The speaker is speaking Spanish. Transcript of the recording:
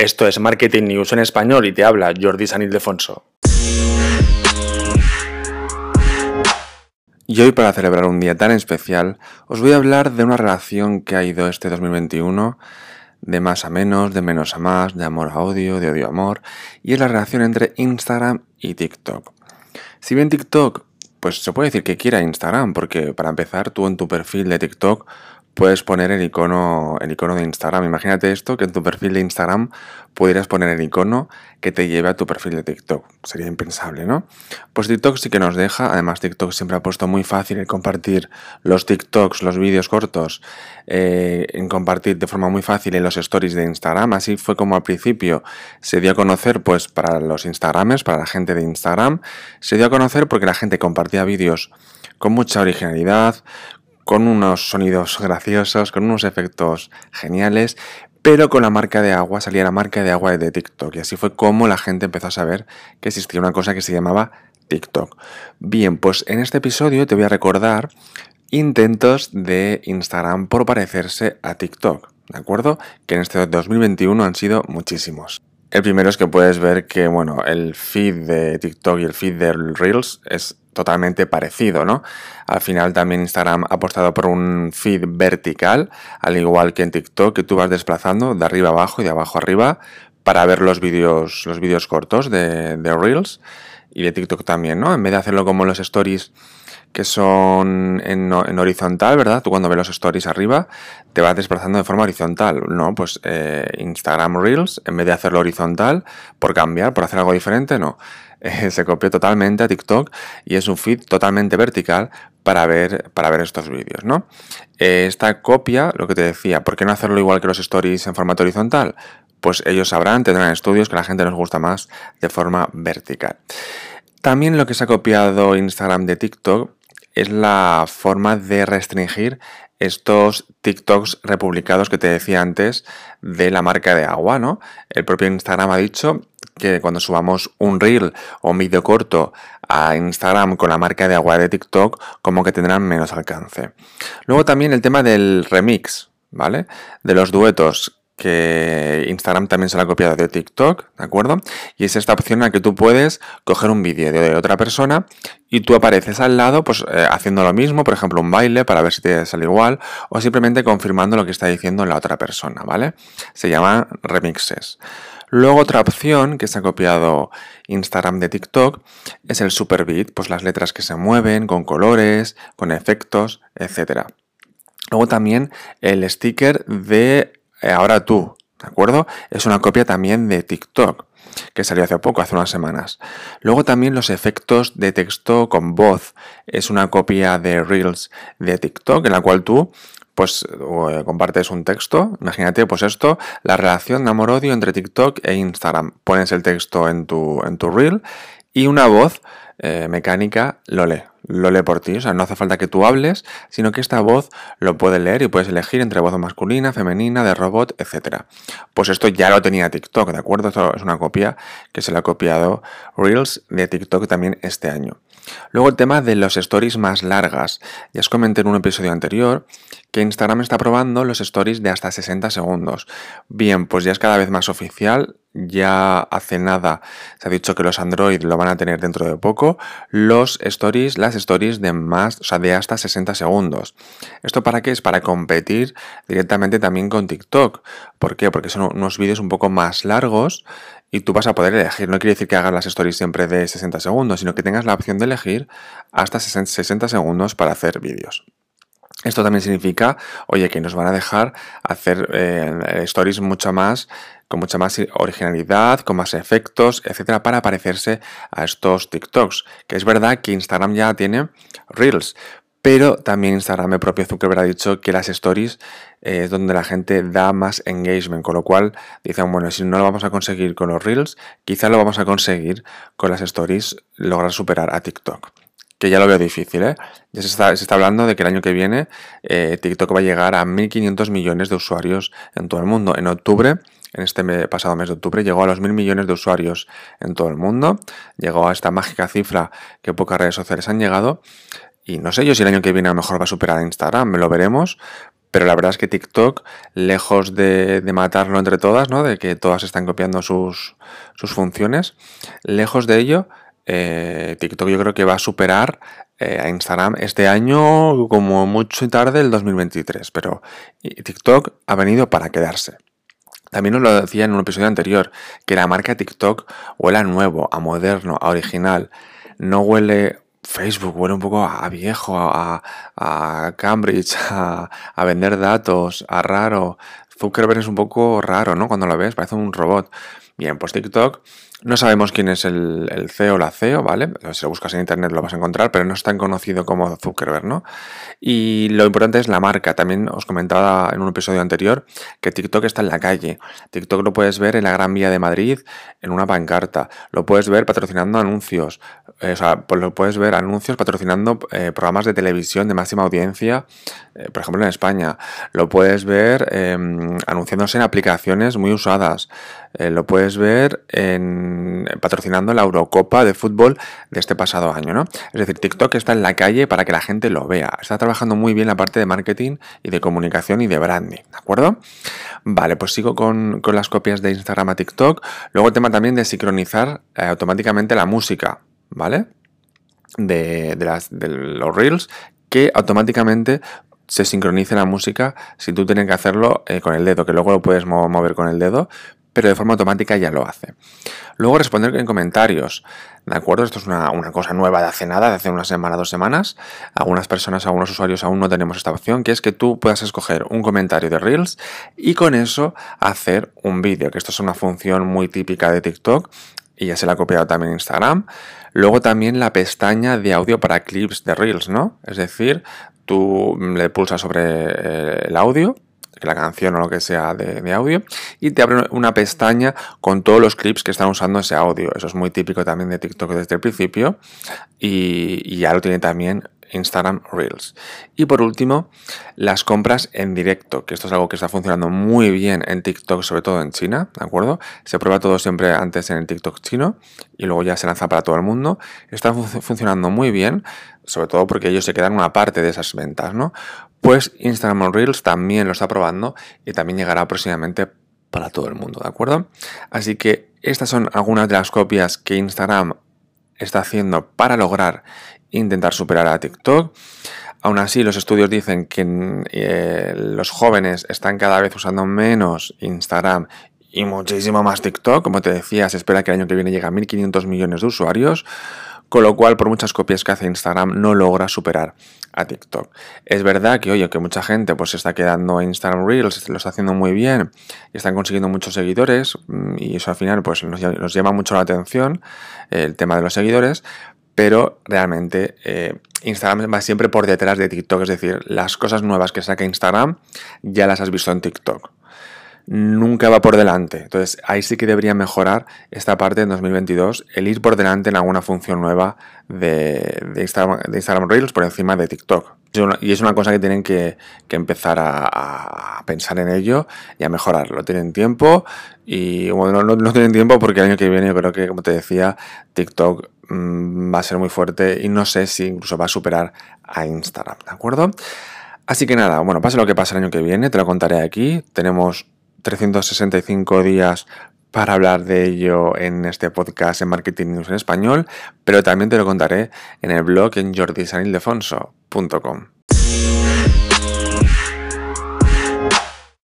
Esto es Marketing News en español y te habla Jordi San Ildefonso. Y hoy para celebrar un día tan especial os voy a hablar de una relación que ha ido este 2021 de más a menos, de menos a más, de amor a odio, de odio a amor, y es la relación entre Instagram y TikTok. Si bien TikTok, pues se puede decir que quiera Instagram, porque para empezar tú en tu perfil de TikTok puedes poner el icono, el icono de Instagram. Imagínate esto, que en tu perfil de Instagram pudieras poner el icono que te lleve a tu perfil de TikTok. Sería impensable, ¿no? Pues TikTok sí que nos deja. Además, TikTok siempre ha puesto muy fácil el compartir los TikToks, los vídeos cortos, eh, en compartir de forma muy fácil en los stories de Instagram. Así fue como al principio se dio a conocer, pues, para los Instagramers, para la gente de Instagram. Se dio a conocer porque la gente compartía vídeos con mucha originalidad, con unos sonidos graciosos, con unos efectos geniales, pero con la marca de agua salía la marca de agua de TikTok y así fue como la gente empezó a saber que existía una cosa que se llamaba TikTok. Bien, pues en este episodio te voy a recordar intentos de Instagram por parecerse a TikTok, ¿de acuerdo? Que en este 2021 han sido muchísimos. El primero es que puedes ver que, bueno, el feed de TikTok y el feed de Reels es totalmente parecido, ¿no? Al final también Instagram ha apostado por un feed vertical, al igual que en TikTok, que tú vas desplazando de arriba abajo y de abajo arriba para ver los vídeos los vídeos cortos de, de Reels y de TikTok también, ¿no? En vez de hacerlo como los stories que son en, horizontal, ¿verdad? Tú cuando ves los stories arriba te vas desplazando de forma horizontal. No, pues eh, Instagram Reels, en vez de hacerlo horizontal, por cambiar, por hacer algo diferente, no. Eh, se copió totalmente a TikTok y es un feed totalmente vertical para ver, para ver estos vídeos, ¿no? Eh, esta copia, lo que te decía, ¿por qué no hacerlo igual que los stories en formato horizontal? Pues ellos sabrán, tendrán estudios que la gente nos gusta más de forma vertical. También lo que se ha copiado Instagram de TikTok es la forma de restringir estos TikToks republicados que te decía antes de la marca de agua, ¿no? El propio Instagram ha dicho que cuando subamos un reel o un vídeo corto a Instagram con la marca de agua de TikTok, como que tendrán menos alcance. Luego también el tema del remix, ¿vale? De los duetos que Instagram también se la ha copiado de TikTok, ¿de acuerdo? Y es esta opción en la que tú puedes coger un vídeo de otra persona y tú apareces al lado, pues eh, haciendo lo mismo, por ejemplo, un baile para ver si te sale igual, o simplemente confirmando lo que está diciendo la otra persona, ¿vale? Se llama remixes. Luego otra opción que se ha copiado Instagram de TikTok es el Superbeat, pues las letras que se mueven con colores, con efectos, etc. Luego también el sticker de ahora tú, ¿de acuerdo? Es una copia también de TikTok, que salió hace poco, hace unas semanas. Luego también los efectos de texto con voz. Es una copia de Reels de TikTok, en la cual tú pues eh, compartes un texto, imagínate pues esto, la relación de amor-odio entre TikTok e Instagram. Pones el texto en tu, en tu reel y una voz eh, mecánica lo lee lo lee por ti. O sea, no hace falta que tú hables, sino que esta voz lo puede leer y puedes elegir entre voz masculina, femenina, de robot, etc. Pues esto ya lo tenía TikTok, ¿de acuerdo? Esto es una copia que se le ha copiado Reels de TikTok también este año. Luego el tema de los stories más largas. Ya os comenté en un episodio anterior que Instagram está probando los stories de hasta 60 segundos. Bien, pues ya es cada vez más oficial. Ya hace nada se ha dicho que los Android lo van a tener dentro de poco. Los stories, las stories de más, o sea, de hasta 60 segundos. ¿Esto para qué? Es para competir directamente también con TikTok. ¿Por qué? Porque son unos vídeos un poco más largos y tú vas a poder elegir. No quiere decir que hagas las stories siempre de 60 segundos, sino que tengas la opción de elegir hasta 60 segundos para hacer vídeos. Esto también significa, oye, que nos van a dejar hacer eh, stories mucho más, con mucha más originalidad, con más efectos, etcétera, para parecerse a estos TikToks. Que es verdad que Instagram ya tiene Reels, pero también Instagram, el propio Zuckerberg ha dicho que las stories eh, es donde la gente da más engagement, con lo cual dicen, bueno, si no lo vamos a conseguir con los Reels, quizá lo vamos a conseguir con las stories, lograr superar a TikTok que ya lo veo difícil, ¿eh? Ya se está, hablando de que el año que viene eh, TikTok va a llegar a 1.500 millones de usuarios en todo el mundo. En octubre, en este pasado mes de octubre, llegó a los 1.000 millones de usuarios en todo el mundo. Llegó a esta mágica cifra que pocas redes sociales han llegado. Y no sé yo si el año que viene a lo mejor va a superar a Instagram, me lo veremos. Pero la verdad es que TikTok, lejos de, matarlo entre todas, ¿no? De que todas están copiando sus, funciones, lejos de ello, eh, TikTok yo creo que va a superar eh, a Instagram este año como mucho tarde el 2023. Pero TikTok ha venido para quedarse. También os lo decía en un episodio anterior, que la marca TikTok huele a nuevo, a moderno, a original. No huele Facebook, huele un poco a viejo, a, Cambridge, a, vender datos, a raro. Zuckerberg es un poco raro, ¿no? Cuando lo ves, parece un robot. Bien, pues TikTok no sabemos quién es el, CEO o la CEO, ¿vale? Si lo buscas en internet lo vas a encontrar, pero no es tan conocido como Zuckerberg, ¿no? Y lo importante es la marca. También os comentaba en un episodio anterior que TikTok está en la calle. TikTok lo puedes ver en la Gran Vía de Madrid, en una pancarta. Lo puedes ver patrocinando anuncios. Eh, o sea, pues lo puedes ver anuncios patrocinando eh, programas de televisión de máxima audiencia, eh, por ejemplo en España. Lo puedes ver em, anunciándose en aplicaciones muy usadas. lo puedes ver en patrocinando la Eurocopa de fútbol de este pasado año, ¿no? Es decir, TikTok está en la calle para que la gente lo vea. Está trabajando muy bien la parte de marketing y de comunicación y de branding, ¿de acuerdo? Vale, pues sigo con, las copias de Instagram a TikTok. Luego el tema también de sincronizar eh, automáticamente la música, ¿vale? De, las, de los reels que automáticamente se sincronice la música si tú tienes que hacerlo eh, con el dedo, que luego lo puedes mover con el dedo, pero de forma automática ya lo hace. Luego responder en comentarios, ¿de acuerdo? Esto es una, cosa nueva de hace nada, de hace una semana, dos semanas. Algunas personas, algunos usuarios aún no tenemos esta opción, que es que tú puedas escoger un comentario de Reels y con eso hacer un vídeo, que esto es una función muy típica de TikTok y ya se la ha copiado también Instagram. Luego también la pestaña de audio para clips de Reels, ¿no? Es decir, tú le pulsas sobre eh, el audio la canción o lo que sea de, audio, y te abre una pestaña con todos los clips que están usando ese audio. Eso es muy típico también de TikTok desde el principio, y, ya lo tiene también Instagram Reels. Y por último, las compras en directo, que esto es algo que está funcionando muy bien en TikTok, sobre todo en China, ¿de acuerdo? Se prueba todo siempre antes en el TikTok chino y luego ya se lanza para todo el mundo. Está funcionando muy bien, sobre todo porque ellos se quedan una parte de esas ventas, ¿no? Pues Instagram Reels también lo está probando y también llegará próximamente para todo el mundo, ¿de acuerdo? Así que estas son algunas de las copias que Instagram está haciendo para lograr intentar superar a TikTok. Aún así, los estudios dicen que eh, los jóvenes están cada vez usando menos Instagram y muchísimo más TikTok. Como te decía, se espera que el año que viene llegue a 1.500 millones de usuarios con lo cual por muchas copias que hace Instagram no logra superar a TikTok. Es verdad que, oye, que mucha gente pues se está quedando en Instagram Reels, lo está haciendo muy bien y están consiguiendo muchos seguidores mm, y eso al final pues nos, llama mucho la atención el tema de los seguidores, pero realmente eh, Instagram va siempre por detrás de TikTok, es decir, las cosas nuevas que saca Instagram ya las has visto en TikTok nunca va por delante. Entonces ahí sí que debería mejorar esta parte en 2022, el ir por delante en alguna función nueva de, Instagram, Reels por encima de TikTok. Y es una cosa que tienen que, empezar a, pensar en ello y a mejorarlo. Tienen tiempo y bueno, no, tienen tiempo porque el año que viene yo creo que, como te decía, TikTok mm, va a ser muy fuerte y no sé si incluso va a superar a Instagram, ¿de acuerdo? Así que nada, bueno, pase lo que pase el año que viene, te lo contaré aquí. Tenemos 365 días para hablar de ello en este podcast en Marketing News en español, pero también te lo contaré en el blog en jordisanildefonso.com.